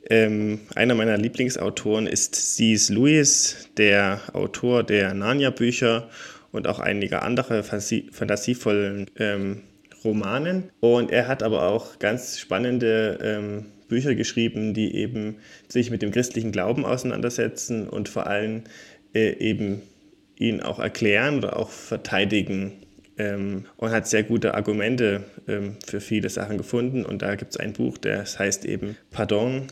Ähm, einer meiner Lieblingsautoren ist C.S. Lewis, der Autor der Narnia-Bücher und auch einiger anderer fantasievollen ähm, Romanen. Und er hat aber auch ganz spannende ähm, Bücher geschrieben, die eben sich mit dem christlichen Glauben auseinandersetzen und vor allem äh, eben ihn auch erklären oder auch verteidigen ähm, und hat sehr gute Argumente ähm, für viele Sachen gefunden. Und da gibt es ein Buch, das heißt eben Pardon,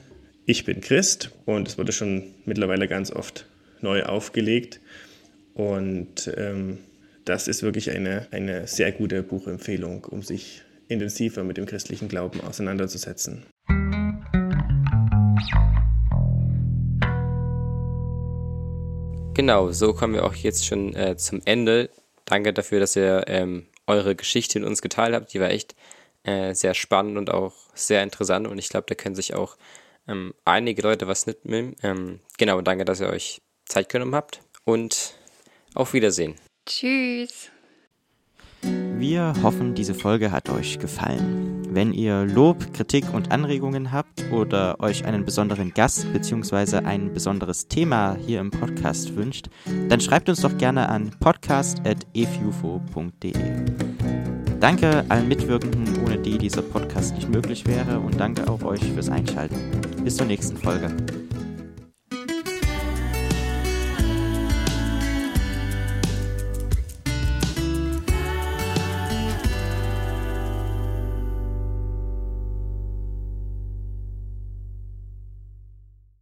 ich bin Christ. Und es wurde schon mittlerweile ganz oft neu aufgelegt. Und ähm, das ist wirklich eine, eine sehr gute Buchempfehlung, um sich intensiver mit dem christlichen Glauben auseinanderzusetzen. Genau, so kommen wir auch jetzt schon äh, zum Ende. Danke dafür, dass ihr ähm, eure Geschichte in uns geteilt habt. Die war echt äh, sehr spannend und auch sehr interessant und ich glaube, da können sich auch ähm, einige Leute was mitnehmen. Ähm, genau, danke, dass ihr euch Zeit genommen habt und auf Wiedersehen. Tschüss. Wir hoffen, diese Folge hat euch gefallen. Wenn ihr Lob, Kritik und Anregungen habt oder euch einen besonderen Gast bzw. ein besonderes Thema hier im Podcast wünscht, dann schreibt uns doch gerne an podcast.efufo.de. Danke allen Mitwirkenden, ohne die dieser Podcast nicht möglich wäre und danke auch euch fürs Einschalten. Bis zur nächsten Folge.